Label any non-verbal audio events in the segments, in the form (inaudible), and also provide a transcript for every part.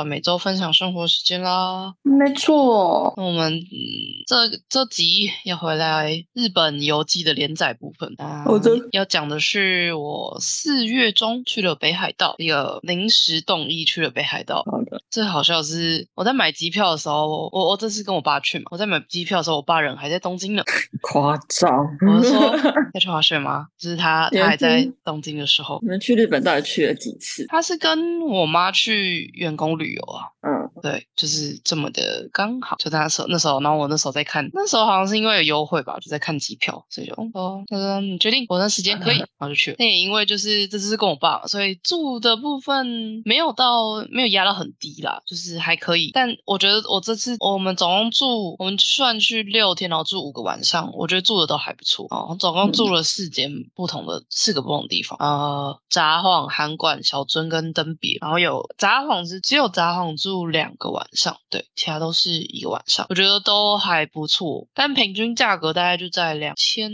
到每周分享生活时间啦。没错，那我们、嗯、这这集要回来日本游记的连载部分啊。好的要讲的是我四月中去了北海道，一个临时动议去了北海道。好的，最好笑的是，我在买机票的时候，我我我这次跟我爸去嘛，我在买机票的时候，我爸人还在东京呢。(laughs) 夸张。我是说 (laughs) 要去滑雪吗？就是他他还在东京的时候你，们去日本到底去了几次？他是跟我妈去员工旅游啊。嗯，对，就是这么的刚好，就在那时候，那时候，然后我那时候在看，那时候好像是因为有优惠吧，就在看机票，所以就哦，他说你决定，我那时间可以，(laughs) 然后就去了。那也因为就是这次是跟我爸，所以住的部分没有到没有压到很低啦，就是还可以。但我觉得我这次我们总共住，我们算去六天，然后住五个晚上，我觉得住的都还不错哦。总共住了四间不同的四个不同的地方，呃，札幌、函馆、小樽跟登别，然后有札幌是只有札幌住两个晚上，对，其他都是一个晚上，我觉得都还不错，但平均价格大概就在两千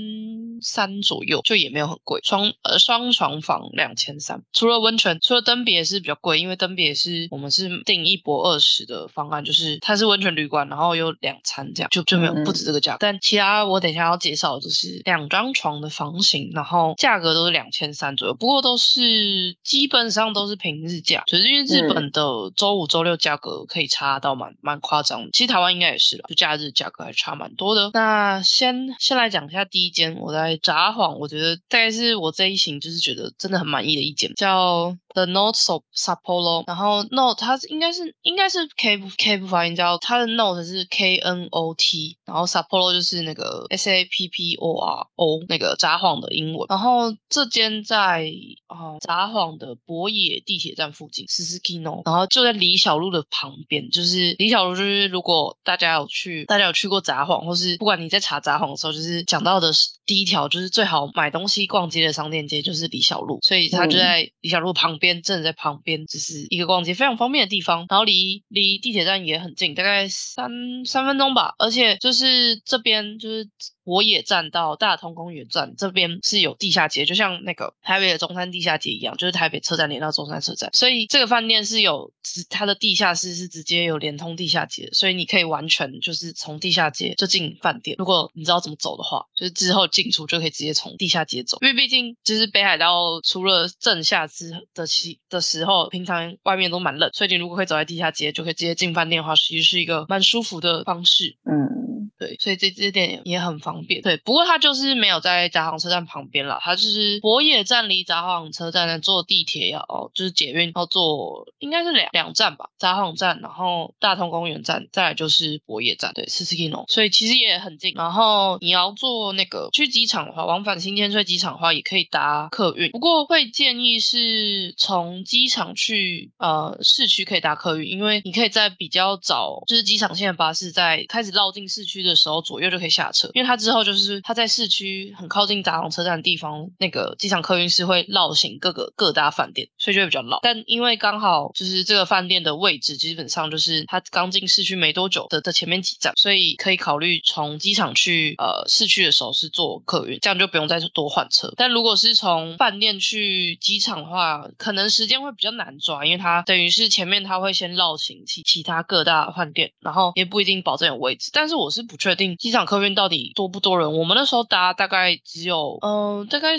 三左右，就也没有很贵，双呃双床房两千三，除了温泉，除了登别是比较贵，因为登别是我们是订一博二十的方案，就是它是温泉旅馆，然后有两餐这样，就就没有嗯不止。这个价，但其他我等一下要介绍的就是两张床的房型，然后价格都是两千三左右，不过都是基本上都是平日价，就是因为日本的周五、周六价格可以差到蛮蛮夸张，其实台湾应该也是了，就假日价格还差蛮多的。那先先来讲一下第一间，我在札幌，我觉得大概是我这一行就是觉得真的很满意的一间，叫 The Notes of Sapporo，然后 Note 它是应该是应该是 K K 不发音，叫它的 Note 是 K N O T，然后 Sapporo 就是那个 S A P P O R O 那个札幌的英文，然后这间在啊、札幌的博野地铁站附近 s s k i n o 然后就在李小璐的旁边，就是李小璐就是如果大家有去大家有去过札幌，或是不管你在查札幌的时候，就是讲到的是第一条就是最好买东西逛街的商店街就是李小璐，所以他就嗯在李小璐旁边，正在旁边，就是一个逛街非常方便的地方，然后离离地铁站也很近，大概三三分钟吧，而且就是这边就是。我也站到大通公园站这边是有地下街，就像那个台北的中山地下街一样，就是台北车站连到中山车站，所以这个饭店是有直它的地下室是直接有连通地下街，所以你可以完全就是从地下街就进饭店。如果你知道怎么走的话，就是之后进出就可以直接从地下街走，因为毕竟就是北海道除了正夏之的期的时候，平常外面都蛮冷，所以你如果可以走在地下街，就可以直接进饭店的话，其实是一个蛮舒服的方式。嗯，对，所以这这点也很方便。对，不过它就是没有在札幌车站旁边啦，它就是博野站离札幌车站呢坐地铁要哦，就是捷运要坐应该是两两站吧，札幌站，然后大通公园站，再来就是博野站，对 s s k i n o 所以其实也很近。然后你要坐那个去机场的话，往返新千岁机场的话，也可以搭客运，不过会建议是从机场去呃市区可以搭客运，因为你可以在比较早，就是机场线的巴士在开始绕进市区的时候，左右就可以下车，因为它之后就是它在市区很靠近札幌车站的地方，那个机场客运是会绕行各个各大饭店，所以就会比较绕。但因为刚好就是这个饭店的位置基本上就是它刚进市区没多久的的前面几站，所以可以考虑从机场去呃市区的时候是坐客运，这样就不用再多换车。但如果是从饭店去机场的话，可能时间会比较难抓，因为它等于是前面它会先绕行其其他各大饭店，然后也不一定保证有位置。但是我是不确定机场客运到底多不多人。我们那时候搭大概只有嗯、大概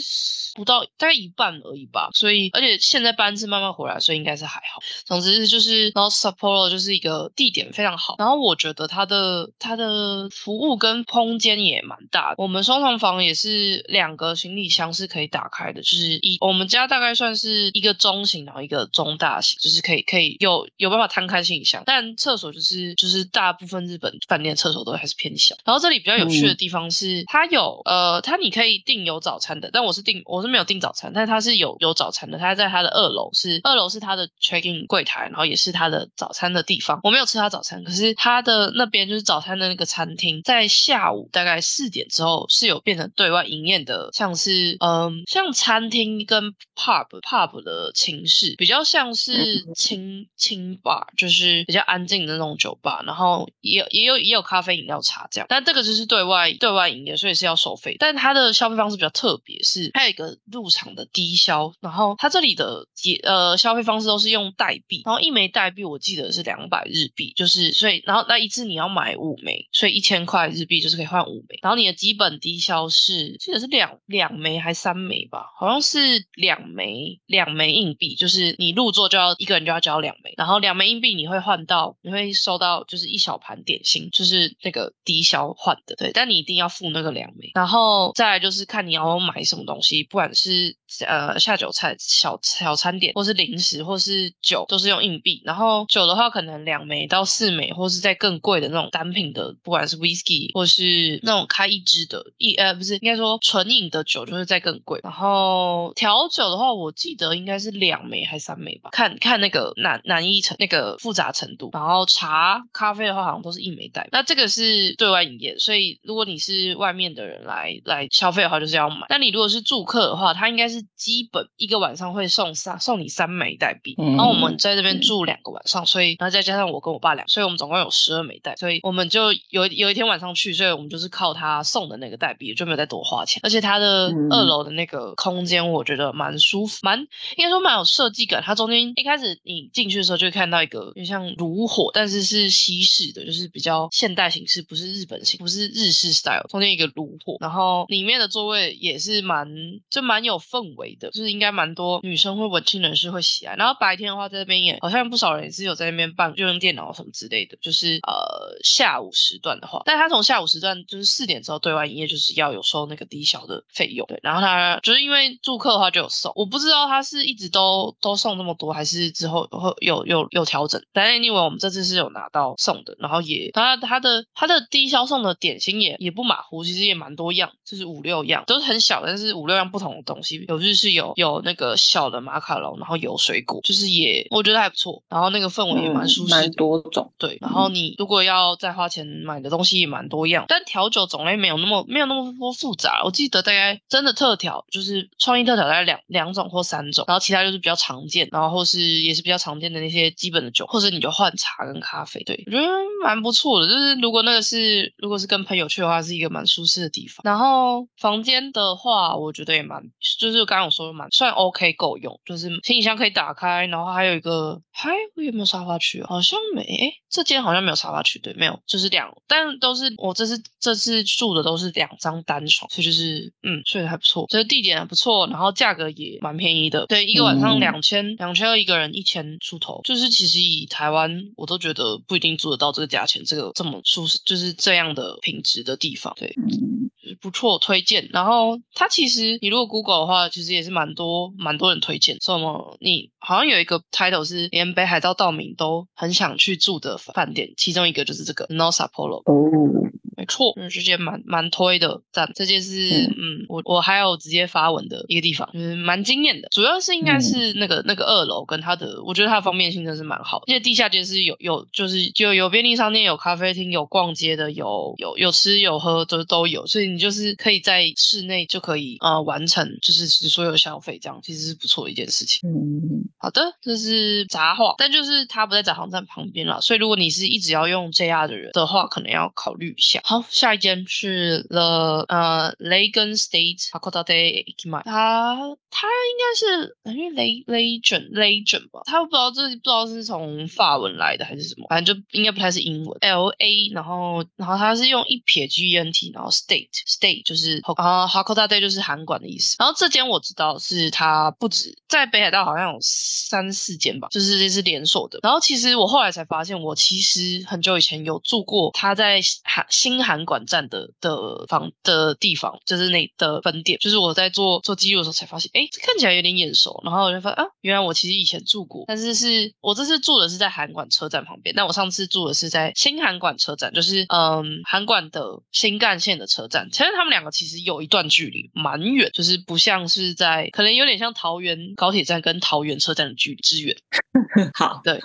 不到大概一半而已吧，所以而且现在班次慢慢回来，所以应该是还好。总之就是，然后 Sapporo 就是一个地点非常好，然后我觉得它的它的服务跟空间也蛮大的。我们双床房也是两个行李箱是可以打开的，就是一我们家大概算是一个中型，然后一个中大型，就是可以可以有有办法摊开行李箱。但厕所就是就是大部分日本饭店厕所都还是偏偏小。然后这里比较有趣的嗯地方是，它有呃，它你可以订有早餐的，但我是订我是没有订早餐，但是它是有有早餐的，它在它的二楼是二楼是它的 check in 柜台，然后也是它的早餐的地方。我没有吃它早餐，可是它的那边就是早餐的那个餐厅，在下午大概四点之后是有变成对外营业的，像是嗯像餐厅跟 pub pub 的形式，比较像是清清 bar，就是比较安静的那种酒吧，然后也有也有也有咖啡饮料茶这样，但这个就是对外对外营业，所以是要收费。但它的消费方式比较特别，是它有一个入场的低消，然后它这里的结呃消费方式都是用代币，然后一枚代币我记得是两百日币，就是所以然后那一次你要买五枚，所以一千块日币就是可以换五枚，然后你的基本低消是记得是两两枚还三枚吧，好像是两枚两枚硬币，就是你入座就要一个人就要交两枚，然后两枚硬币你会换到你会收到就是一小盘点心，就是那个低消换的，对，但你一定要付那个两枚，然后再来就是看你要买什么东西，不管是呃下酒菜、小小餐点，或是零食，或是酒，都是用硬币。然后酒的话，可能两枚到四枚，或是在更贵的那种单品的，不管是 whisky 或是那种开一支的，一呃不是应该说纯饮的酒，就是在更贵。然后调酒的话，我记得应该是两枚还是三枚吧，看看那个难难易程那个复杂程度。然后茶、咖啡的话，好像都是一枚带。那这个是对外营业，所以如果你是外面的人来来消费的话，就是要买。但你如果是住客的话，他应该是基本一个晚上会送三送你三枚代币。嗯然后我们在这边住两个晚上，所以然后再加上我跟我爸两，所以我们总共有十二枚代。所以我们就有有一天晚上去，所以我们就是靠他送的那个代币，就没有再多花钱。而且它的嗯二楼的那个空间，我觉得蛮舒服，蛮应该说蛮有设计感。它中间一开始你进去的时候就会看到一个有像炉火，但是是西式的，就是比较现代形式，不是日本型，不是日式 style。中间一个炉火，然后里面的座位也是蛮就蛮有氛围的，就是应该蛮多女生或文青人士会喜爱。然后白天的话，在这边也好像不少人也是有在那边办就用电脑什么之类的，就是呃下午时段的话，但他从下午时段就是四点之后对外营业，就是要有收那个低消的费用。对，然后他就是因为住客的话就有送，我不知道他是一直都都送那么多，还是之后会有有有调整。但 anyway，我们这次是有拿到送的，然后也他他的他的低消送的点心也也不马虎，其实也蛮多样，就是五六样，都是很小，但是五六样不同的东西，有日式有有那个小的马卡龙，然后有水果，就是也我觉得还不错，然后那个氛围也蛮舒适蛮多种。对，然后你如果要再花钱买的东西也蛮多样，但调酒种类没有那么没有那么多复杂。我记得大概真的特调就是创意特调大概两两种或三种，然后其他就是比较常见，然后或是也是比较常见的那些基本的酒，或者你就换茶跟咖啡。对我觉得蛮不错的，就是如果那个是如果是跟朋友去的话，是一个蛮舒适的地方。然后房间的话，我觉得也蛮就是刚刚我说的蛮算 OK 够用，就是行李箱可以打开，然后还有一个还有没有沙发区啊？好像没，诶这间好像没有沙发区，对，没有，就是两，但都是我这次这次住的都是两张单床，所以就是嗯睡得还不错，就是地点还不错，然后价格也蛮便宜的，对，一个晚上嗯两千两千二一个人一千出头，就是其实以台湾我都觉得不一定住得到这个价钱，这个这么舒适，就是这样的品质的地方，对，嗯，就是不错，推荐。然后它其实你如果 Google 的话，其实也是蛮多蛮多人推荐。什么？你好像有一个 title 是连北海道道民都很想去住的饭店，其中一个就是这个 No Sapporo。哦，没错，嗯，这间蛮蛮推的，赞。这件是嗯我我还有直接发文的一个地方，就是蛮惊艳的。主要是应该是那个、那个二楼跟它的，我觉得它的方便性真的是蛮好的。而且地下街是有有就是就有便利商店、有咖啡厅、有逛街的、有有有吃有喝都都有，所以你就是可以在室内就可以呃完成就是所有消费，这样其实是不错的一件事情。嗯，好的，这是杂话，但就是它不在札幌站旁边了，所以如果你是一直要用 JR 的人的话，可能要考虑一下。好，下一间是 The 呃 Legon State Hakodate Ekimai，它它应该是因为 Le Legion Legion 吧，它不知道这不知道是从法文来的还是什么，反正就应该不太是英文 L A，然后然后它是用一撇 G E N T，然后 State State 就是啊 Hakodate 就是韩馆的意思。然后这间我知道是它不止在北海道好像有三四间吧，就是这是连锁的。然后其实我后来才发现，我其实很久以前有住过它在韩新函馆站的的房的地方，就是那的分店。就是我在做做记录的时候才发现，哎，看起来有点眼熟。然后我就发现啊，原来我其实以前住过，但是是我这次住的是在函馆车站旁边，但我上次住的是在新函馆车站，就是嗯，函馆的新干线的车站。其实他们两个其实有一段距离，蛮远，就是不像是在，可能有点像桃园高铁站跟桃园车站的距离之远。(laughs) 好，对，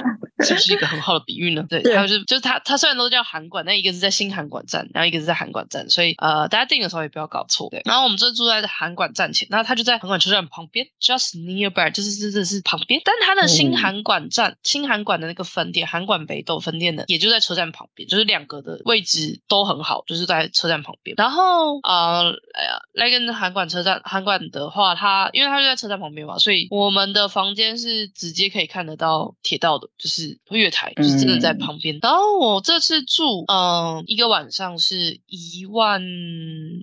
(laughs) 是不是一个很好的比喻呢？对，还有就是就是它它虽然都叫函馆，但一个是在新函馆站，然后一个是在函馆站，所以呃，大家订的时候也不要搞错。对，然后我们这住在函馆站前，那它就在函馆车站旁边，just nearby，就是真的是旁边。但它的新函馆站、新函馆的那个分店，函馆北斗分店的，也就在车站旁边，就是两个的位置都很好，就是在车站旁边。然后呃，哎呀，那个函馆车站，函馆的话，它因为它就在车站旁边嘛，所以我们的房间是直接可以看得到铁道的，就是月台，就是真的在旁边。然后我这次住，嗯，一个晚上是一万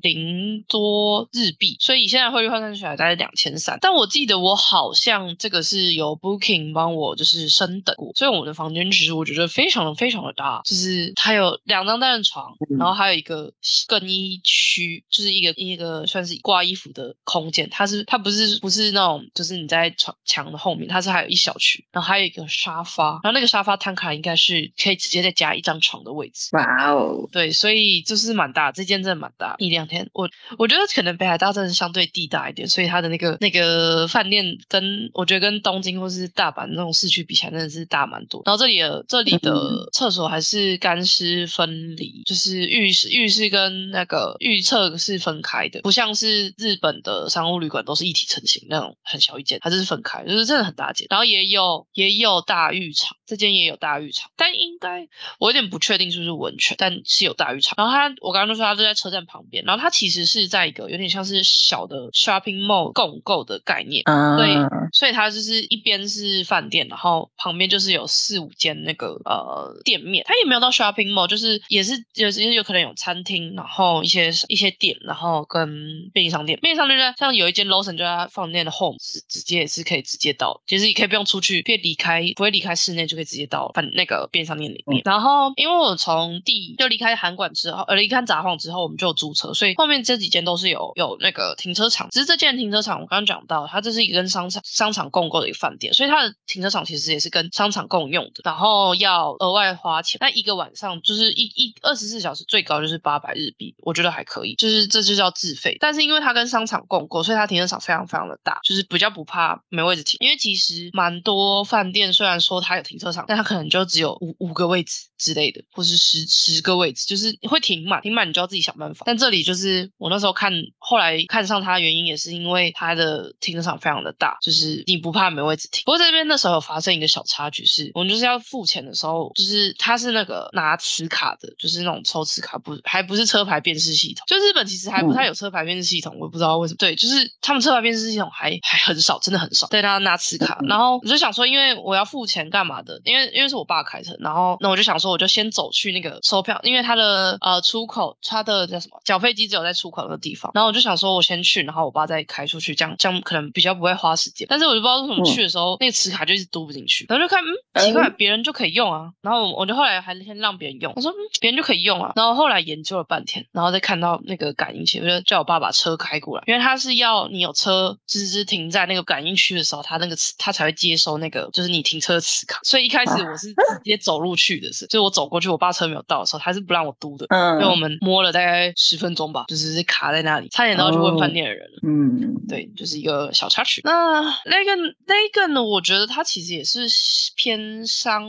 零多日币，所以现在汇率换算起来大概两千三。但我记得我好像这个是有 Booking 帮我就是升等过，所以我们的房间其实我觉得非常的非常的大，就是它有两张单人床，然后还有一个更衣区，就是一个一个算是挂衣服的空间。它是它不是不是那种就是你在床墙的后面，它是还有一小区，然后还有一个沙发，然后那个沙发摊开应该是可以直接再加一张床的位置。哇哦，对，所以就是蛮大，这间真的蛮大。一两天，我我觉得可能北海道真的相对地大一点，所以它的那个那个饭店跟我觉得跟东京或是大阪那种市区比起来，真的是大蛮多。然后这里的这里的厕所还是干湿分离，就是浴室浴室跟那个浴厕是分开的，不像是日本的商务旅馆都是一体成型那种很小一间，它这是分开，就是真的很大间。然后也有也有大浴场，这间也有大浴场，但应该我有点不确定是不是温泉，但是有大浴场。然后它我刚刚就说它就在车站旁边，然后它其实是在一个有点像是小的 shopping mall 共购的概念，所以所以它就是一边是饭店，然后旁边就是有四五间那个呃店面，它也没有到 shopping mall，就是也是也是有可能有餐厅，然后一些一些店，然后跟便利商店，便利商店就在像有一间 Lawson 就在饭店的 home，直直接也是可以直接到，其实也可以不用出去，可以离开不会离开室内就可以直接到饭那个便利商店里面。然后因为我从第就离开韩馆之后，呃离开札幌之后，我们就有租车，所以后面这几间都是有有那个停车场。只是这间停车场我刚刚讲到，它这是一个跟商场商场共购的一个饭店，所以它的停车场其实也是跟商场共用的，然后要额外花钱。那一个晚上就是一一二十四小时最高就是八百日币，我觉得还可以，就是这就叫自费。但是因为它跟商场共购，所以它停车场非常非常的大，就是比较不怕没位置停。因为其实蛮多饭店虽然说它有停车场，但它可能就只有五五个位置。之类的，或是十十个位置，就是会停满，停满你就要自己想办法。但这里就是我那时候看，后来看上它的原因也是因为它的停车场非常的大，就是你不怕没位置停。不过这边那时候有发生一个小插曲，是我们就是要付钱的时候，就是它是那个拿磁卡的，就是那种抽磁卡，不还不是车牌辨识系统。就日本其实还不太有车牌辨识系统，我也不知道为什么。对，就是他们车牌辨识系统还还很少，真的很少。对，他拿磁卡，然后我就想说，因为我要付钱干嘛的？因为因为是我爸开车，然后那我就想说，我就先走去那个售票，因为他的呃出口，他的叫什么缴费机只有在出口那个地方。然后我就想说，我先去，然后我爸再开出去，这样这样可能比较不会花时间。但是我就不知道为什么去的时候，那个磁卡就一直读不进去，然后就看嗯奇怪，别人就可以用啊。然后我就后来还先让别人用，我说嗯别人就可以用啊。然后后来研究了半天，然后再看到那个感应器，我就叫我爸把车开过来，因为他是要你有车吱吱停在那个感应区的时候，他那个磁他才会接收那个就是你停车磁卡。所以一开始我是直接走路去的，是，就我走过去，我爸车没有到的时候，他是不让我嘟的，嗯因为我们摸了大概十分钟吧，就是卡在那里，差点都要去问饭店的人了。嗯，对，就是一个小插曲。那那个那个呢？我觉得它其实也是偏商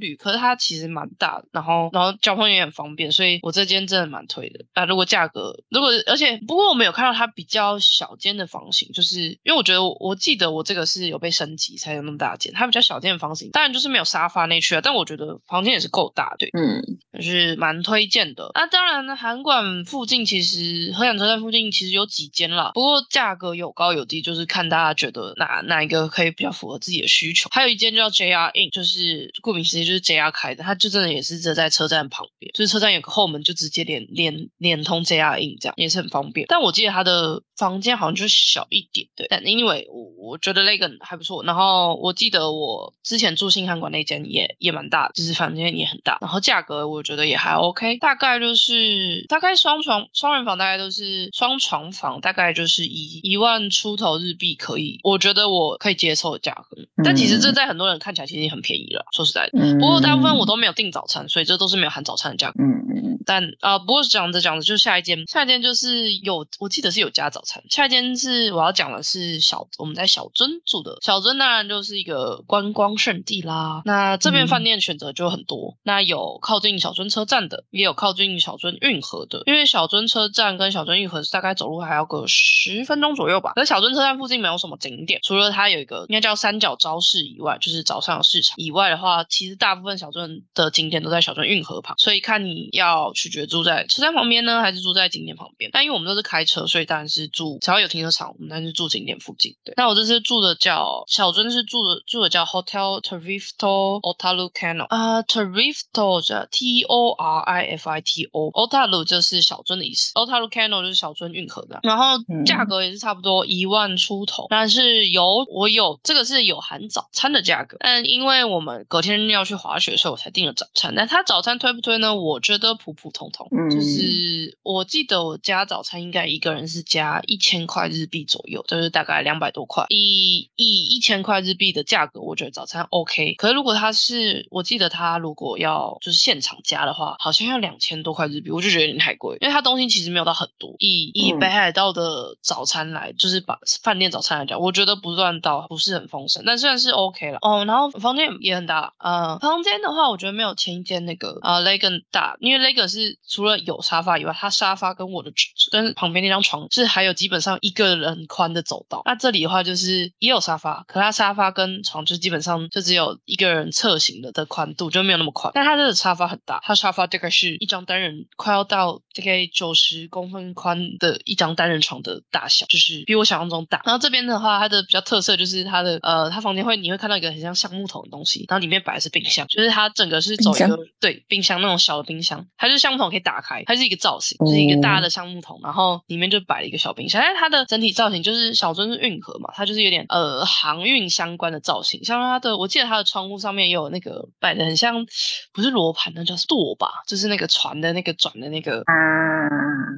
旅，可是它其实蛮大的，然后然后交通也很方便，所以我这间真的蛮推的。啊，如果价格，如果而且不过我们有看到它比较小间的房型，就是因为我觉得我我记得我这个是有被升级才有那么大间，它比较小间的房型，当然就是没有沙发那区啊，但我觉得房间也是够大，对，嗯，就是蛮推荐的。那当然呢，韩馆附近其实河港车站附近其实有几间啦，不过价格有高有低，就是看大家觉得哪哪一个可以比较符合自己的需求。还有一间叫 JR In，就是顾名思义就是 JR 开的，它就真的也是在在车站旁边，就是车站有个后门就直接连连连通 JR In，这样也是很方便。但我记得它的房间好像就是小一点，对。但因为我我觉得那个还不错，然后我记得我之前住新韩馆那间也也蛮大，就是房间也也很大，然后价格我觉得也还 OK，大概就是大概双床双人房大概都是双床房，大概就是一一万出头日币可以，我觉得我可以接受的价格。但其实这在很多人看起来其实也很便宜了，说实在的。嗯不过大部分我都没有订早餐，所以这都是没有含早餐的价格。嗯嗯但啊、不过讲着讲着就下一间，下一间就是有，我记得是有加早餐。下一间是我要讲的是小，我们在小樽住的，小樽当然就是一个观光胜地啦。那这边嗯饭店选择就很多，那有靠近小樽车站的，也有靠近小樽运河的。因为小樽车站跟小樽运河是大概走路还要个十分钟左右吧。那小樽车站附近没有什么景点，除了它有一个应该叫三角招市以外，就是早上的市场以外的话，其实大部分小樽的景点都在小樽运河旁，所以看你要取决住在车站旁边呢，还是住在景点旁边。但因为我们都是开车，所以当然是住只要有停车场，我们当然是住景点附近。对，那我这次住的叫小樽是住的住的叫 Hotel Tarifto Otaru Kano 啊、Tori a r i f t o 叫 T O R I F I T O，Otaru 就是小樽的意思，Otaru Kano 就是小樽运河的。然后嗯价格也是差不多一万出头，但是有我有这个是有含早餐的价格，但因为我们隔天要去滑雪，所以我才订了早餐。但他早餐推不推呢？我觉得普普通通，嗯就是我记得我加早餐应该一个人是加一千块日币左右，就是大概两百多块。以以一千块日币的价格，我觉得早餐 OK。可是如果他是，我记得他如果要就是现场加的话，好像要两千多块日币，我就觉得有点太贵，因为它东西其实没有到很多。以以嗯北海道的早餐来，就是把饭店早餐来讲，我觉得不算到不是很丰盛，但算是 OK 了。哦，然后房间也很大，呃，房间的话，我觉得没有前一间那个呃 Legan 大，因为 Legan 是除了有沙发以外，它沙发跟我的跟旁边那张床是还有基本上一个人宽的走道。那这里的话就是也有沙发，可它沙发跟床就基本上就只有一个人侧行的的宽度，就没有那么宽。但它这个沙发很大，它沙发大概是一张单人快要到大概九十公分宽的一张单人床的大小，就是比我想象中大。然后这边的话，它的比较特色就是它的呃，它房间会你会看到一个很像橡木桶的东西，然后里面摆的是冰箱，就是它整个是走一冰个对冰箱那种小的冰箱，它就是橡木桶可以打开，它是一个造型，就是一个大的橡木桶，然后里面就摆了一个小冰箱。但是它的整体造型就是小樽是运河嘛，它就是有点呃航运相关的造型，像它的我记得它的窗户上面也有那个摆的很像不是罗盘，那叫舵吧，就是那个船的那个转的那个。啊，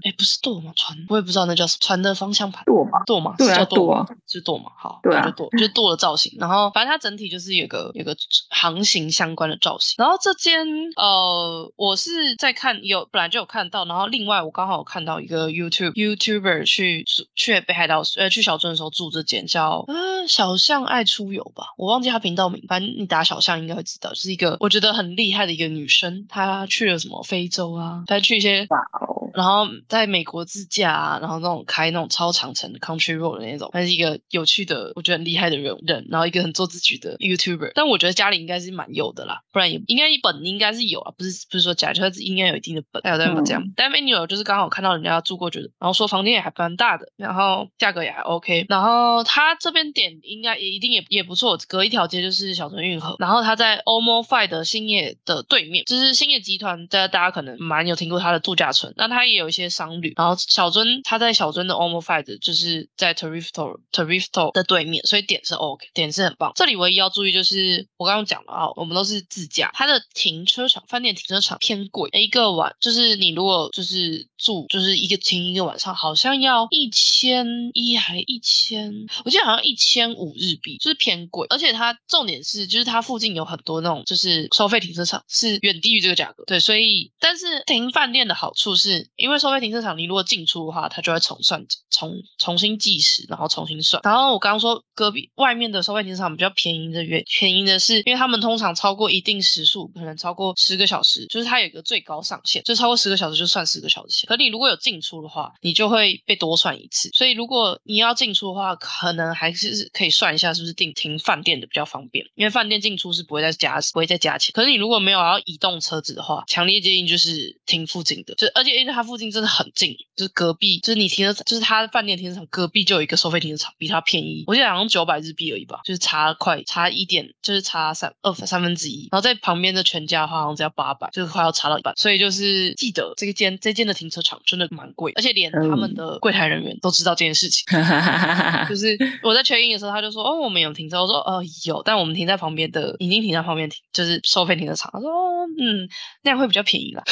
哎，不是舵吗？船我也不知道那叫什么，船的方向盘。舵吧，舵吗？对啊是叫舵啊是舵嘛？好，对啊就舵，就是舵的造型。然后反正它整体就是有个有个航行相关的造型。然后这间呃，我是在看有本来就有看到，然后另外我刚好有看到一个 YouTube YouTuber 去去北海道呃去小樽的时候住这间叫呃小象爱出游吧，我忘记他频道名，反正你打小象应该会知道，就是一个我觉得很厉害的一个女生，她去了什么非洲啊，她去一些然后在美国自驾啊，然后那种开那种超长程的 country road 的那种，她是一个有趣的，我觉得很厉害的人人，然后一个很做自己的 YouTuber。但我觉得家里应该是蛮有的啦，不然也应该一本应该是有啊，不是不是说家里，就是应该有一定的本，还有在这样。但 menu 就是刚好看到人家住过，觉得然后说房间也还蛮大的，然后价格也还 OK，然后他这边点应该也一定也也不错，隔一条街就是小樽运河，然后他在 Omo Five 的兴业的对面，就是兴业集团，大家大家可能蛮有听过它的度假村，那它也有一些商旅，然后小樽它在小樽的 Omofide，就是在 Tarifto Tarifto 的对面，所以点是 OK，点是很棒。这里唯一要注意就是我刚刚讲了啊，我们都是自驾，它的停车场饭店停车场偏贵，一个晚就是你如果就是住就是一个停一个晚上，好像要一千一还一千，我记得好像一千五日币，就是偏贵。而且它重点是，就是它附近有很多那种就是收费停车场，是远低于这个价格。对，所以但是停饭店的好处是，因为收费停车场你如果进出的话，它就会重算重重新计时，然后重新算。然后我刚刚说隔壁外面的收费停车场比较便宜的原便宜的是，因为他们通常超过一定时数，可能超过十个小时，就是它有一个最高上限，就超过十个小时就算十个小时钱。可你如果有进出的话，你就会被多算一次。所以如果你要进出的话，可能还是可以算一下是不是订停饭店的比较方便，因为饭店进出是不会再加不会再加钱。可是你如果没有要移动车子的话，强烈建议就是停附近的，就而且因为它附近真的很近，就是隔壁，就是你停车就是它饭店停车场隔壁就有一个收费停车场，比它便宜，我记得好像九百日币而已吧，就是差快差一点，就是差三二三分之一。然后在旁边的全家的话，好像只要八百，就是快要差到一半。所以就是记得这个间这间的停车场真的蛮贵，而且连他们的柜台人员都知道这件事情。(laughs) 哈哈哈哈哈就是我在 check in 的时候，他就说：“哦，我们有停车。”我说：“哦，有，但我们停在旁边的，已经停在旁边停，就是收费停车场。他说，哦，嗯，那样会比较便宜啦。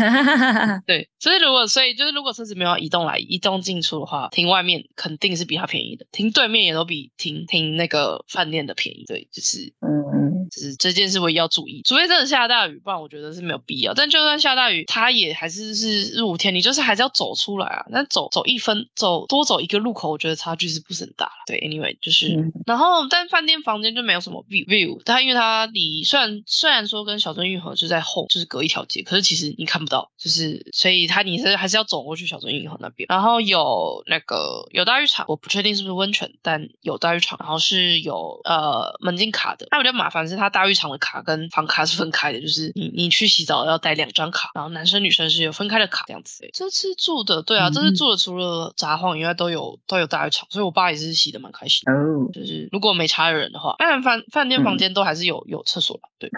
(laughs) 对，所以如果所以就是如果车子没有移动来移动进出的话，停外面肯定是比它便宜的，停对面也都比停停那个饭店的便宜。对，就是嗯，就是这件事我也要注意，除非真的下大雨，不然我觉得是没有必要。但就算下大雨，它也还是是日五天，你就是还是要走出来啊。那走走一分，走多走一个路口，我觉得差距是不是很大。对，anyway 就是，嗯然后但饭店房间就没有什么 view view，它因为它离虽然虽然说跟小樽运河就在后，就是隔一条街，可是其实你看不到，就是所以它你是还是要走过去小樽运河那边。然后有那个有大浴场，我不确定是不是温泉，但有大浴场，然后是有呃门禁卡的。那比较麻烦是它大浴场的卡跟房卡是分开的，就是你你去洗澡要带两张卡，然后男生女生是有分开的卡这样子。这次住的对啊，这次嗯住的除了札幌以外都有都有大浴场，所以我爸也是洗的蛮开心的。哦，就是如果没差的人的话，当然饭饭店房间都还是有、有厕所吧，对。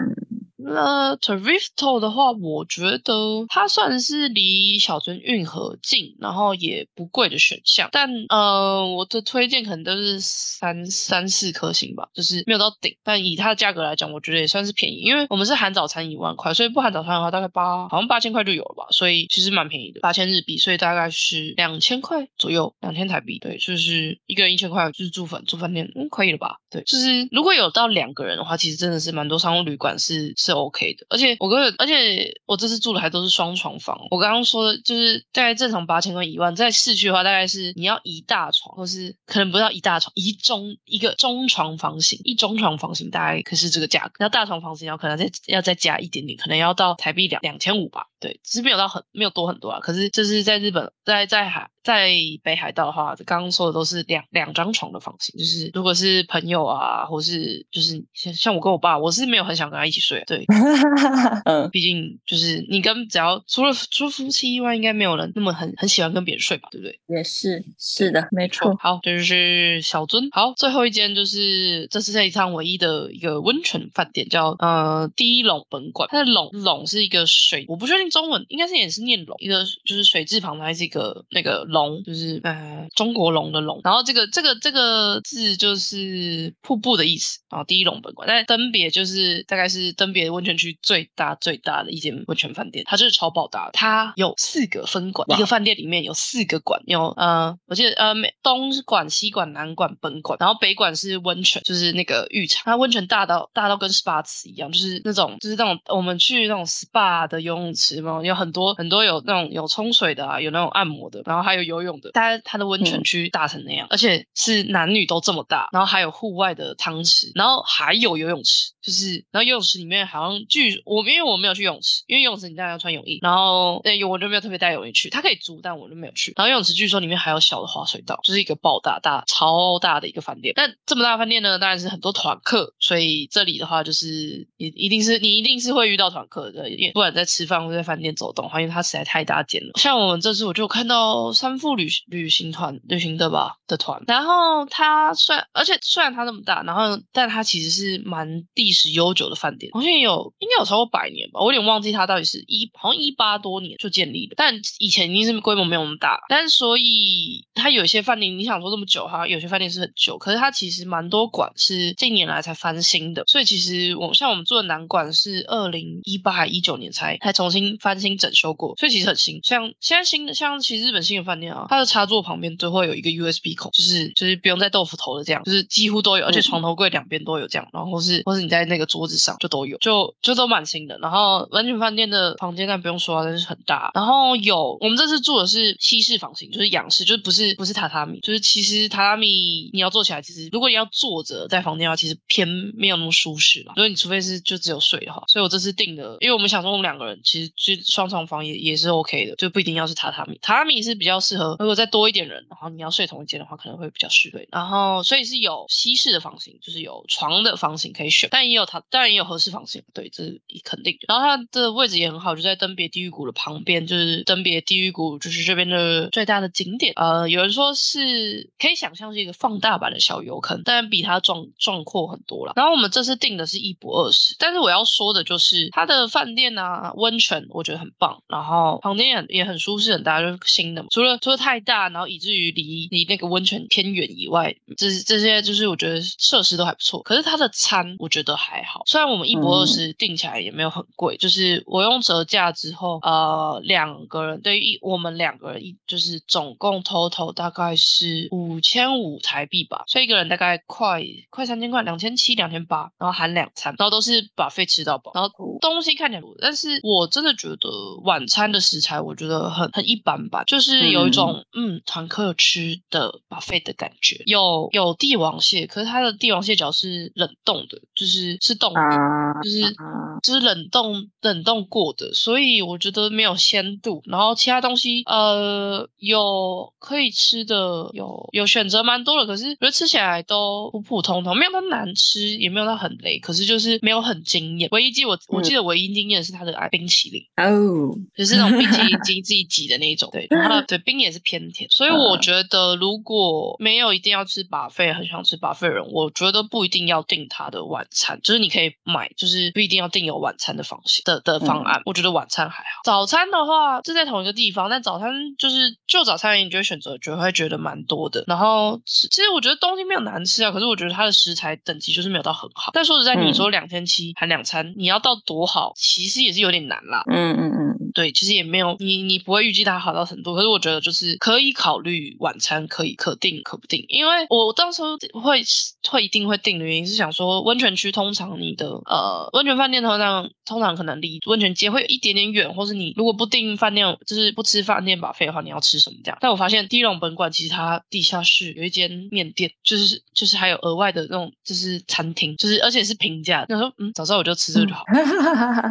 那 Toristo 的话，我觉得它算是离小樽运河近，然后也不贵的选项。但呃，我的推荐可能都是三三四颗星吧，就是没有到顶。但以它的价格来讲，我觉得也算是便宜，因为我们是含早餐一万块，所以不含早餐的话，大概八好像八千块就有了吧，所以其实蛮便宜的，八千日币，所以大概是两千块左右，两千台币，对，就是一个人一千块，就是住饭住饭店，嗯，可以了吧？对，就是如果有到两个人的话，其实真的是蛮多商务旅馆是是 OK 的，而且我个人，而且我这次住的还都是双床房。我刚刚说的就是大概正常八千跟一万，在市区的话大概是你要一大床，或是可能不到一大床，一中一个中床房型，一中床房型大概可是这个价格，那大床房型要可能再要再加一点点，可能要到台币两两千五吧。对，只是没有到很没有多很多啊。可是就是在日本，在在海在北海道的话，刚刚说的都是两两张床的房型，就是如果是朋友啊，或是就是像像我跟我爸，我是没有很想跟他一起睡，对，(laughs) 嗯，毕竟就是你跟只要除了除了夫妻以外，应该没有人那么很很喜欢跟别人睡吧，对不对？也是，是的，没错。好，这就是小樽。好，最后一间就是这是这一趟唯一的一个温泉饭店，叫呃第一垄本馆。它的垄垄是一个水，我不确定中文应该是也是念龙，一个就是水字旁，还是一个那个龙，就是呃中国龙的龙。然后这个这个这个字就是瀑布的意思。然后第一龙本馆，但登别就是大概是登别温泉区最大最大的一间温泉饭店，它就是超爆大的，它有四个分馆，一个饭店里面有四个馆，有呃，我记得呃，东馆、西馆、南馆、本馆，然后北馆是温泉，就是那个浴场，它温泉大到大到跟 SPA 池一样，就是那种就是那种我们去那种 SPA 的游泳池嘛，有很多很多有那种有冲水的啊，有那种按摩的，然后还有游泳的，它它的温泉嗯。区大成那样，而且是男女都这么大，然后还有户外的汤池，然后还有游泳池，就是然后游泳池里面好像据我因为我没有去泳池，因为游泳池你当然要穿泳衣，然后对我就没有特别带泳衣去，它可以租，但我就没有去。然后游泳池据说里面还有小的滑水道，就是一个爆大大超大的一个饭店。但这么大的饭店呢，当然是很多团客，所以这里的话就是一一定是你一定是会遇到团客的，因为不管在吃饭或在饭店走动，因为它实在太大间了。像我们这次我就看到三富旅旅行团旅行的吧的团，然后它虽然而且虽然它那么大，然后但它其实是蛮地史悠久的饭店，好像有应该有超过百年吧，我有点忘记它到底是一好像一八多年就建立的，但以前一定是规模没有那么大，但是所以它有一些饭店，你想说这么久哈，有些饭店是很旧，可是它其实蛮多馆是近年来才翻新的，所以其实我像我们住的南馆是二零一八还一九年才才重新翻新整修过，所以其实很新。像现在新的像其实日本新的饭店啊，它的插座旁边都会有一个 USB 口，就是就是不用再豆腐头的这样，就是几乎都有，而且嗯。床头柜两边都有这样，然后或是或是你在那个桌子上就都有，就就都蛮新的。然后温泉饭店的房间但不用说啊，真是很大。然后有我们这次住的是西式房型，就是仰式，就是不是不是榻榻米，就是其实榻榻米你要坐起来，其实如果你要坐着在房间的话，其实偏没有那么舒适嘛。所以你除非是就只有睡的话，所以我这次订的，因为我们想说我们两个人其实就双床房也也是 OK 的，就不一定要是榻榻米。榻榻米是比较适合，如果再多一点人，然后你要睡同一间的话，可能会比较适合。然后所以是有西式的房型，就是有床的房型可以选，但也有它当然也有合适房型，对，这是肯定的。然后它的位置也很好，就在登别地狱谷的旁边，就是登别地狱谷就是这边的最大的景点。呃，有人说是可以想象是一个放大版的小油坑，但比它壮壮阔很多了。然后我们这次订的是一博二十，但是我要说的就是它的饭店啊、温泉，我觉得很棒，然后房间也也很舒适，很大，就是新的嘛。除了除了太大，然后以至于离离那个温泉偏远以外，这这些就是我觉得设施都还不错。可是它的餐我觉得还好，虽然我们一博二十定起来也没有很贵，就是我用折价之后，呃，两个人对于一我们两个人一就是总共 total 大概是五千五台币吧，所以一个人大概快快三千块，两千七两千八，然后含两餐，然后都是把费吃到饱，然后东西看起来不，但是我真的觉得晚餐的食材我觉得很很一般吧，就是有一种嗯团客吃的把费的感觉，有有帝王蟹，可是它的帝王蟹脚是冷冻的，就是是冻的，啊，就是啊就是冷冻冷冻过的，所以我觉得没有鲜度。然后其他东西，呃，有可以吃的，有有选择蛮多的，可是我觉得吃起来都普普通通，没有它难吃，也没有它很雷，可是就是没有很惊艳。唯一记我我记得唯一惊艳的是它的哎冰淇淋，哦，就是那种冰淇淋 (laughs) 自己自己挤的那一种，(laughs) 对，然后它的对冰也是偏甜，所以我觉得如果没有一定要吃巴菲，很想吃巴菲的人，我觉得不一定要订他的晚餐，就是你可以买，就是不一定要订有晚餐的方式的的方案。我觉得晚餐还好，早餐的话是在同一个地方，但早餐就是就早餐而言，你就会选择就会觉得蛮多的。然后其其实我觉得东西没有难吃啊，可是我觉得它的食材等级就是没有到很好。但说实在，你嗯说两千七含两餐，你要到多好，其实也是有点难啦。嗯嗯嗯，对，其实也没有你，你不会预计它好到程度。可是我觉得就是可以考虑晚餐，可以可定可不定。因为我到时候会会一定会定的原因是想说，温泉区通常你的呃温泉饭店通常通常可能离温泉街会有一点点远，或是你如果不订饭店，就是不吃饭店把费的话，你要吃什么这样？但我发现地龙本馆其实它地下室有一间面店，就是就是还有额外的那种就是餐厅，就是而且是平价的。那时候嗯，早知道我就吃这个就好。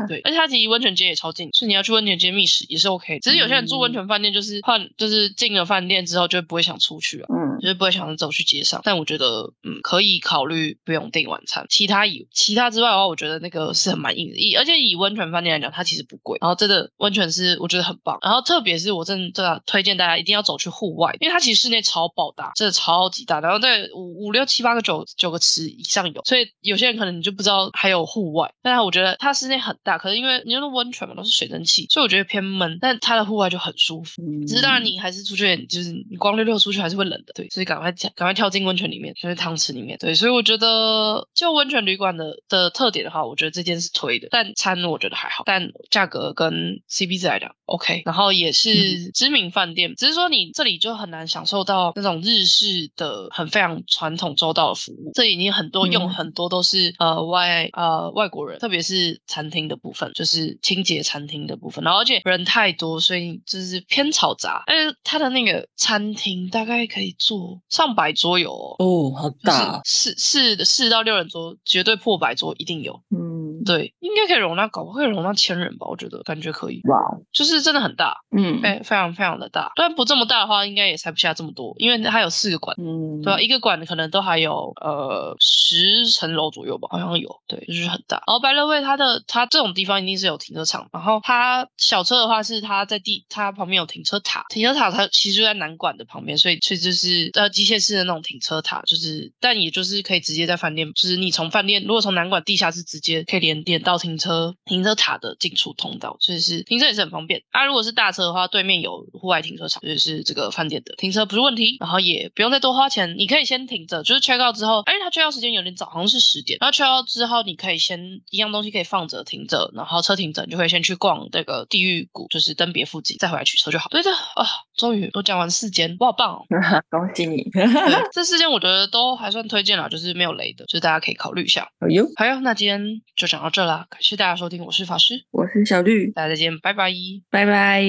对，而且它离温泉街也超近，所以你要去温泉街觅食也是 OK。只是有些人住温泉饭店，就是换就是进了饭店之后就不会想出去了。嗯就是不会想着走去街上，但我觉得，嗯，可以考虑不用订晚餐。其他以其他之外的话，我觉得那个是很满意的。以而且以温泉饭店来讲，它其实不贵，然后真的温泉是我觉得很棒。然后特别是我真的推荐大家一定要走去户外，因为它其实室内超爆大，真的超级大，然后在五五六七八个九九个池以上有，所以有些人可能你就不知道还有户外。但是我觉得它室内很大，可是因为你那温泉嘛都是水蒸气，所以我觉得偏闷，但它的户外就很舒服。嗯，只是当然，你还是出去，就是你光溜溜出去还是会冷的，对，所以赶快跳赶快跳进温泉里面，就是汤池里面，对，所以我觉得就温泉旅馆的的特点的话，我觉得这件是推的，但餐我觉得还好，但价格跟 CP 值来讲 OK，然后也是知名饭店，只是说你这里就很难享受到那种日式的很非常传统周到的服务，这里你很多用嗯。很多都是呃外呃外国人，特别是餐厅的部分，就是清洁餐厅的部分，然后而且人太多，所以就是偏嘈杂。但是它的那个餐厅大概可以坐上百桌有哦，哦，好就是大，四四四到六人桌，绝对破百桌一定有。嗯，对，应该可以容纳，搞不好可以容纳千人吧？我觉得感觉可以，哇，就是真的很大，嗯非非常非常的大。但不这么大的话，应该也塞不下这么多，因为它有四个馆。嗯，对啊，一个馆可能都还有呃十层楼左右吧，好像有，对，就是很大。然后白乐味它的它这种地方一定是有停车场，然后它小车的话是它在地它旁边有停车塔，停车塔它其实就在南馆的旁边，所以所以就是呃机械式的那种停车塔，就是但也就是可以直接在饭店，就是你从饭店如果从南馆地下室直接可以连连到停车停车塔的进出通道，所以是停车也是很方便。啊，如果是大车的话，对面有户外停车场，就是这个饭店的停车不是问题，然后也不用再多花钱，你可以先停着，就是 check out 之后，哎，它 check out 时间有点早，好像是十点，然后 check out 之后，你可以先一样东西可以放着停着，然后车停着，你就可以先去逛这个地狱谷，就是登别附近，再回来取车就好。对的啊，终于都讲完四间，我好棒哦。(laughs) 恭喜你，对，(laughs) 这四间我觉得都还算推荐啦，就是没有雷的，就是大家可以考虑一下。好哟，好哟，那今天就讲到这啦，感谢大家收听，我是法师，我是小绿，大家再见，拜拜。拜拜。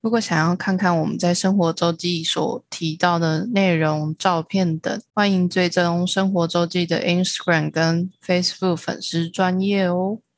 如果想要看看我们在生活周记所提到的内容、照片等，欢迎追踪生活周记的 Instagram 跟 Facebook 粉丝专业哦。